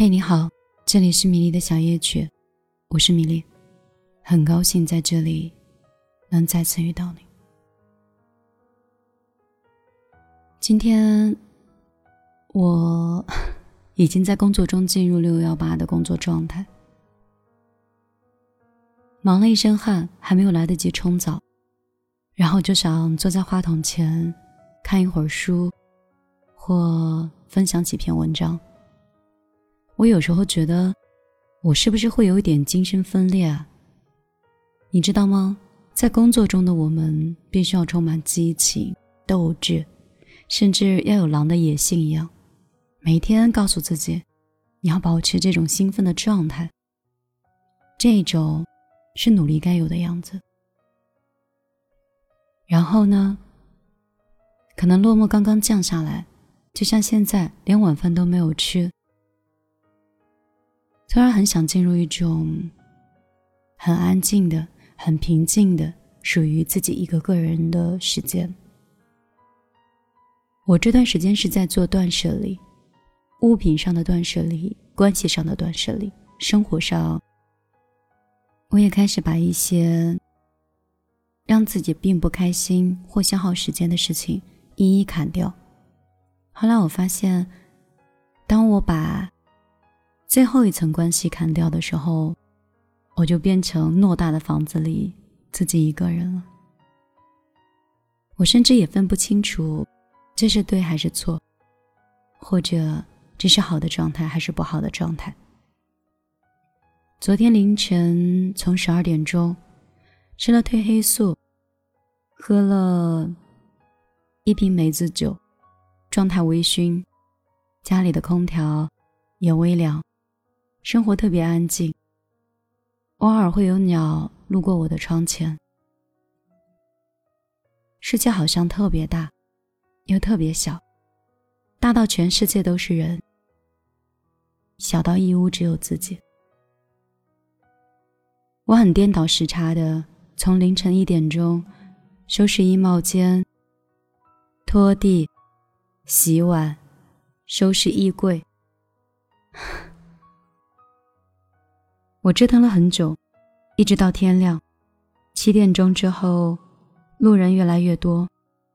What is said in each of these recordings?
嘿，你好，这里是米粒的小夜曲，我是米粒，很高兴在这里能再次遇到你。今天我 已经在工作中进入六幺八的工作状态，忙了一身汗，还没有来得及冲澡，然后就想坐在话筒前看一会儿书，或分享几篇文章。我有时候觉得，我是不是会有一点精神分裂啊？你知道吗？在工作中的我们，必须要充满激情、斗志，甚至要有狼的野性一样，每天告诉自己，你要保持这种兴奋的状态。这种是努力该有的样子。然后呢？可能落寞刚刚降下来，就像现在，连晚饭都没有吃。突然很想进入一种很安静的、很平静的、属于自己一个个人的时间。我这段时间是在做断舍离，物品上的断舍离，关系上的断舍离，生活上，我也开始把一些让自己并不开心或消耗时间的事情一一砍掉。后来我发现，当我把最后一层关系砍掉的时候，我就变成偌大的房子里自己一个人了。我甚至也分不清楚这是对还是错，或者这是好的状态还是不好的状态。昨天凌晨从十二点钟吃了褪黑素，喝了一瓶梅子酒，状态微醺，家里的空调也微凉。生活特别安静，偶尔会有鸟路过我的窗前。世界好像特别大，又特别小，大到全世界都是人，小到一屋只有自己。我很颠倒时差的，从凌晨一点钟收拾衣帽间、拖地、洗碗、收拾衣柜。我折腾了很久，一直到天亮。七点钟之后，路人越来越多，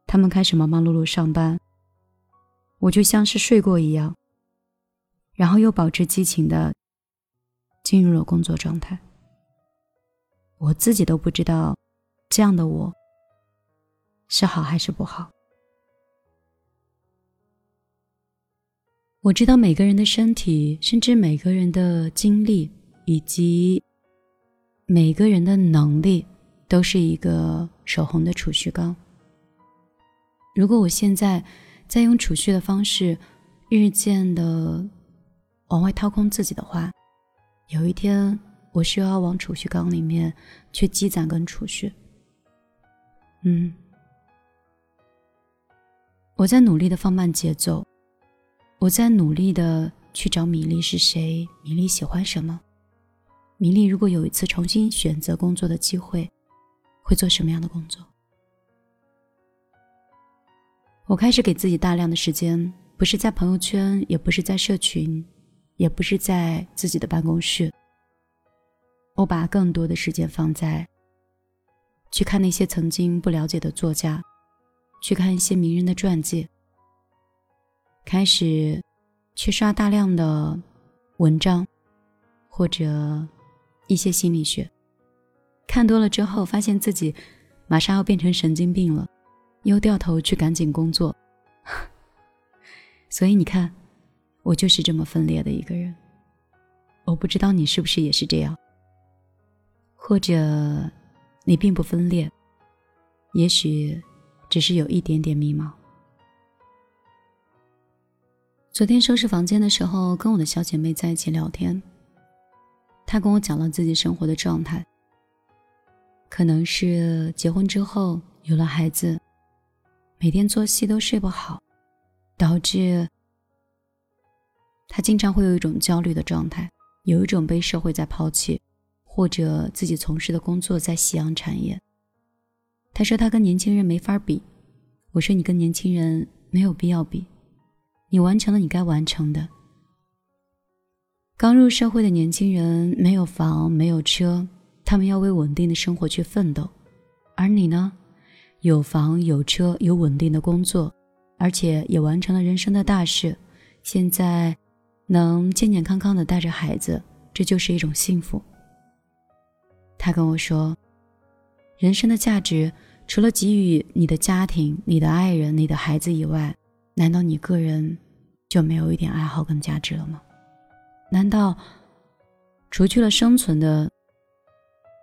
他们开始忙忙碌碌上班。我就像是睡过一样，然后又保持激情的进入了工作状态。我自己都不知道，这样的我是好还是不好。我知道每个人的身体，甚至每个人的经历。以及每个人的能力都是一个守恒的储蓄缸。如果我现在在用储蓄的方式日渐的往外掏空自己的话，有一天我需要往储蓄缸里面去积攒跟储蓄。嗯，我在努力的放慢节奏，我在努力的去找米粒是谁，米粒喜欢什么。米粒如果有一次重新选择工作的机会，会做什么样的工作？我开始给自己大量的时间，不是在朋友圈，也不是在社群，也不是在自己的办公室。我把更多的时间放在去看那些曾经不了解的作家，去看一些名人的传记，开始去刷大量的文章，或者。一些心理学，看多了之后，发现自己马上要变成神经病了，又掉头去赶紧工作。所以你看，我就是这么分裂的一个人。我不知道你是不是也是这样，或者你并不分裂，也许只是有一点点迷茫。昨天收拾房间的时候，跟我的小姐妹在一起聊天。他跟我讲了自己生活的状态，可能是结婚之后有了孩子，每天作息都睡不好，导致他经常会有一种焦虑的状态，有一种被社会在抛弃，或者自己从事的工作在夕阳产业。他说他跟年轻人没法比，我说你跟年轻人没有必要比，你完成了你该完成的。刚入社会的年轻人没有房没有车，他们要为稳定的生活去奋斗，而你呢，有房有车有稳定的工作，而且也完成了人生的大事，现在能健健康康的带着孩子，这就是一种幸福。他跟我说，人生的价值除了给予你的家庭、你的爱人、你的孩子以外，难道你个人就没有一点爱好跟价值了吗？难道除去了生存的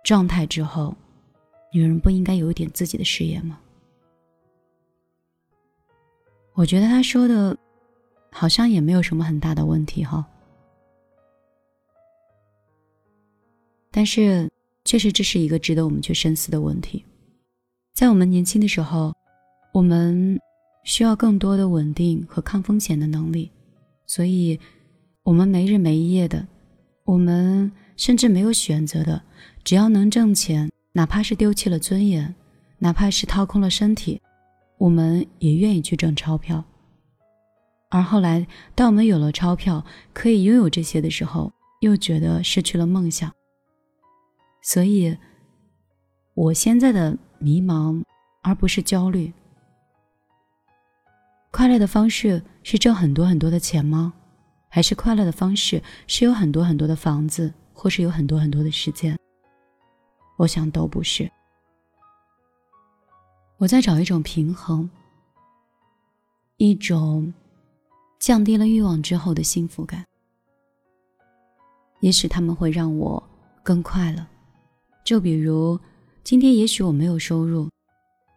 状态之后，女人不应该有一点自己的事业吗？我觉得他说的，好像也没有什么很大的问题哈。但是，确实这是一个值得我们去深思的问题。在我们年轻的时候，我们需要更多的稳定和抗风险的能力，所以。我们没日没夜的，我们甚至没有选择的，只要能挣钱，哪怕是丢弃了尊严，哪怕是掏空了身体，我们也愿意去挣钞票。而后来，当我们有了钞票，可以拥有这些的时候，又觉得失去了梦想。所以，我现在的迷茫，而不是焦虑。快乐的方式是挣很多很多的钱吗？还是快乐的方式是有很多很多的房子，或是有很多很多的时间。我想都不是。我在找一种平衡，一种降低了欲望之后的幸福感。也许他们会让我更快乐。就比如今天，也许我没有收入，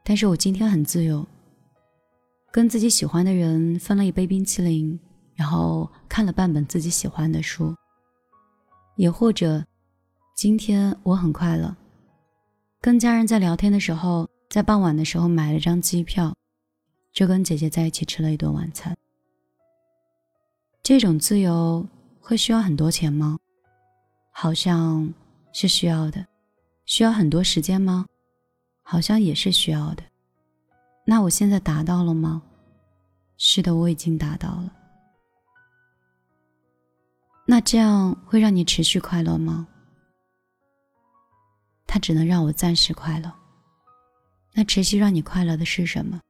但是我今天很自由，跟自己喜欢的人分了一杯冰淇淋。然后看了半本自己喜欢的书，也或者，今天我很快乐，跟家人在聊天的时候，在傍晚的时候买了张机票，就跟姐姐在一起吃了一顿晚餐。这种自由会需要很多钱吗？好像是需要的。需要很多时间吗？好像也是需要的。那我现在达到了吗？是的，我已经达到了。那这样会让你持续快乐吗？它只能让我暂时快乐。那持续让你快乐的是什么？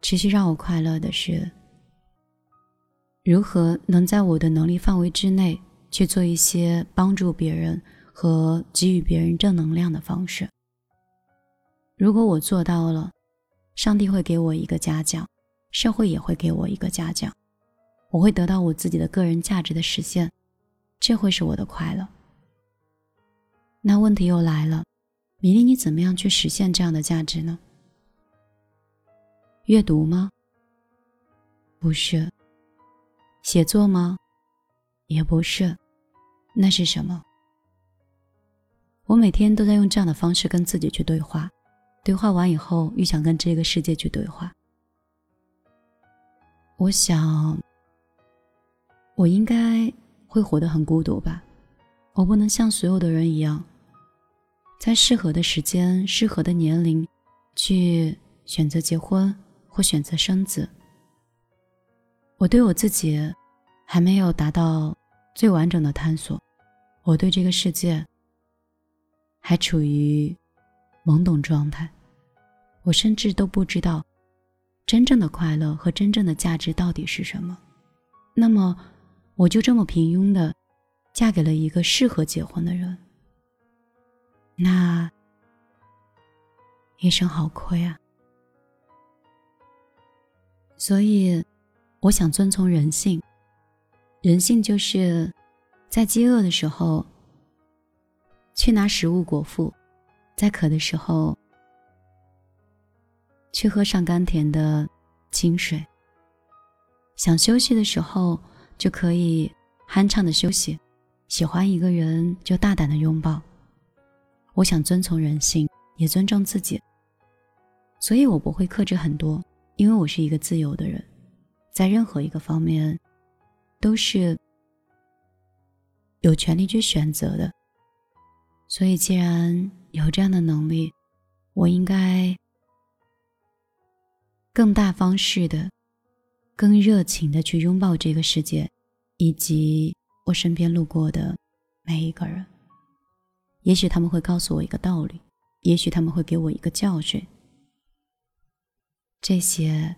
持续让我快乐的是，如何能在我的能力范围之内去做一些帮助别人和给予别人正能量的方式。如果我做到了，上帝会给我一个嘉奖，社会也会给我一个嘉奖。我会得到我自己的个人价值的实现，这会是我的快乐。那问题又来了，米粒，你怎么样去实现这样的价值呢？阅读吗？不是。写作吗？也不是。那是什么？我每天都在用这样的方式跟自己去对话，对话完以后，又想跟这个世界去对话。我想。我应该会活得很孤独吧？我不能像所有的人一样，在适合的时间、适合的年龄，去选择结婚或选择生子。我对我自己还没有达到最完整的探索，我对这个世界还处于懵懂状态，我甚至都不知道真正的快乐和真正的价值到底是什么。那么。我就这么平庸的嫁给了一个适合结婚的人，那一生好亏啊！所以，我想遵从人性。人性就是在饥饿的时候去拿食物果腹，在渴的时候去喝上甘甜的清水，想休息的时候。就可以酣畅的休息，喜欢一个人就大胆的拥抱。我想遵从人性，也尊重自己，所以我不会克制很多，因为我是一个自由的人，在任何一个方面都是有权利去选择的。所以既然有这样的能力，我应该更大方式的。更热情的去拥抱这个世界，以及我身边路过的每一个人。也许他们会告诉我一个道理，也许他们会给我一个教训。这些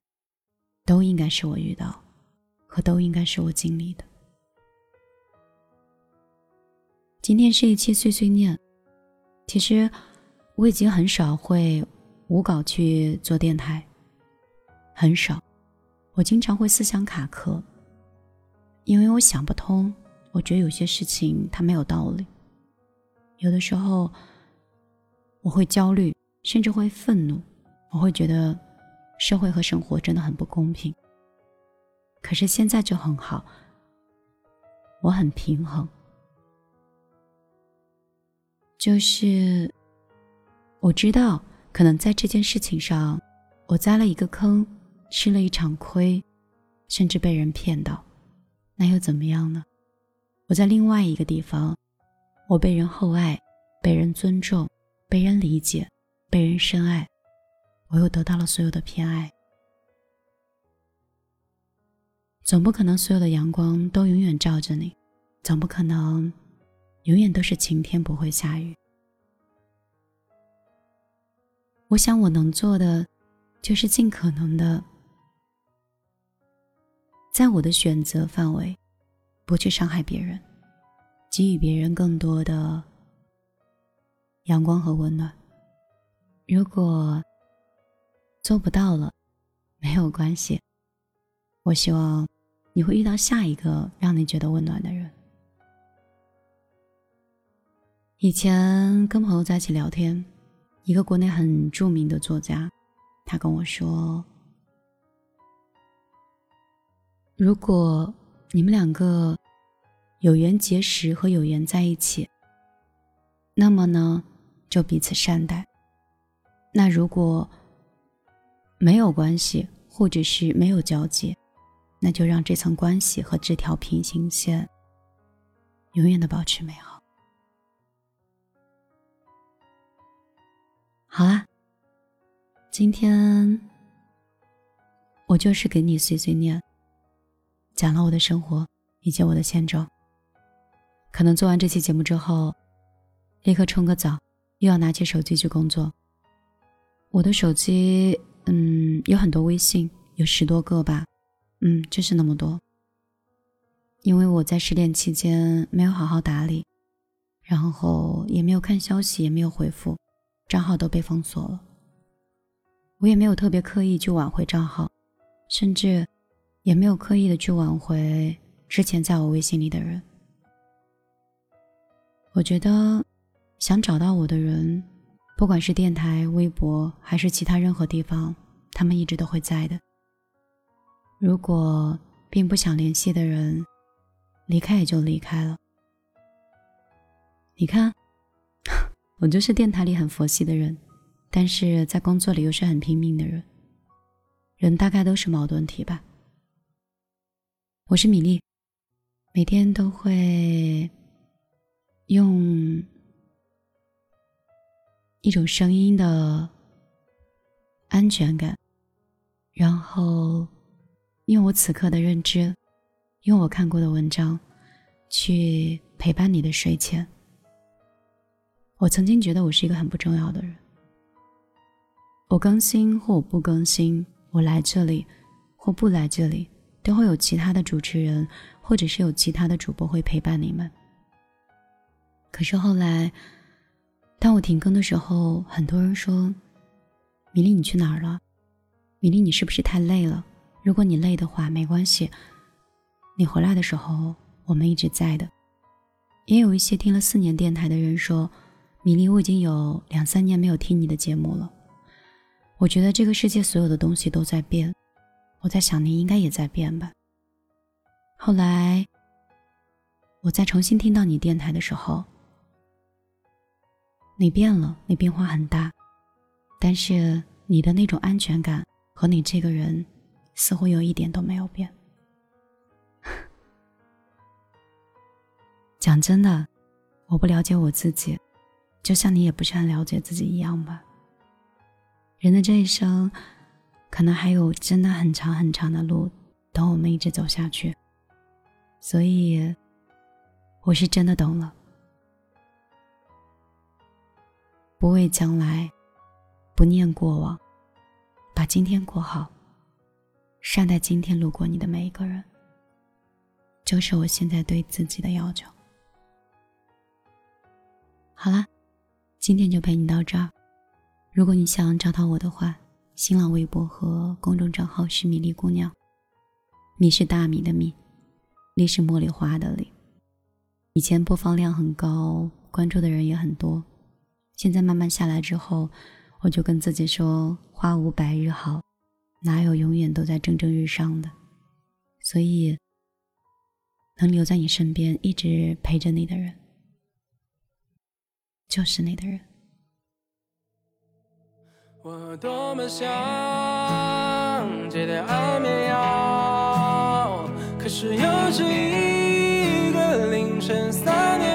都应该是我遇到，和都应该是我经历的。今天是一期碎碎念。其实我已经很少会无稿去做电台，很少。我经常会思想卡壳，因为我想不通。我觉得有些事情它没有道理。有的时候我会焦虑，甚至会愤怒。我会觉得社会和生活真的很不公平。可是现在就很好，我很平衡。就是我知道，可能在这件事情上，我栽了一个坑，吃了一场亏，甚至被人骗到，那又怎么样呢？我在另外一个地方，我被人厚爱，被人尊重，被人理解，被人深爱，我又得到了所有的偏爱。总不可能所有的阳光都永远照着你，总不可能。永远都是晴天，不会下雨。我想我能做的，就是尽可能的，在我的选择范围，不去伤害别人，给予别人更多的阳光和温暖。如果做不到了，没有关系。我希望你会遇到下一个让你觉得温暖的人。以前跟朋友在一起聊天，一个国内很著名的作家，他跟我说：“如果你们两个有缘结识和有缘在一起，那么呢，就彼此善待；那如果没有关系，或者是没有交集，那就让这层关系和这条平行线永远的保持美好。”好啦，今天我就是给你碎碎念，讲了我的生活以及我的现状。可能做完这期节目之后，立刻冲个澡，又要拿起手机去工作。我的手机，嗯，有很多微信，有十多个吧，嗯，就是那么多。因为我在失恋期间没有好好打理，然后也没有看消息，也没有回复。账号都被封锁了，我也没有特别刻意去挽回账号，甚至也没有刻意的去挽回之前在我微信里的人。我觉得想找到我的人，不管是电台、微博还是其他任何地方，他们一直都会在的。如果并不想联系的人离开，也就离开了。你看。我就是电台里很佛系的人，但是在工作里又是很拼命的人。人大概都是矛盾体吧。我是米粒，每天都会用一种声音的安全感，然后用我此刻的认知，用我看过的文章，去陪伴你的睡前。我曾经觉得我是一个很不重要的人。我更新或我不更新，我来这里或不来这里，都会有其他的主持人，或者是有其他的主播会陪伴你们。可是后来，当我停更的时候，很多人说：“米粒，你去哪儿了？米粒，你是不是太累了？如果你累的话，没关系，你回来的时候，我们一直在的。”也有一些听了四年电台的人说。米粒，我已经有两三年没有听你的节目了。我觉得这个世界所有的东西都在变，我在想你应该也在变吧。后来，我再重新听到你电台的时候，你变了，你变化很大，但是你的那种安全感和你这个人，似乎有一点都没有变。讲真的，我不了解我自己。就像你也不是很了解自己一样吧。人的这一生，可能还有真的很长很长的路等我们一直走下去。所以，我是真的懂了。不畏将来，不念过往，把今天过好，善待今天路过你的每一个人，就是我现在对自己的要求。好啦，今天就陪你到这儿。如果你想找到我的话，新浪微博和公众账号是米粒姑娘，米是大米的米，粒是茉莉花的粒。以前播放量很高，关注的人也很多。现在慢慢下来之后，我就跟自己说：“花无百日好，哪有永远都在蒸蒸日上的？”所以，能留在你身边，一直陪着你的人，就是你的人。我多么想戒掉安眠药，可是又是一个凌晨三点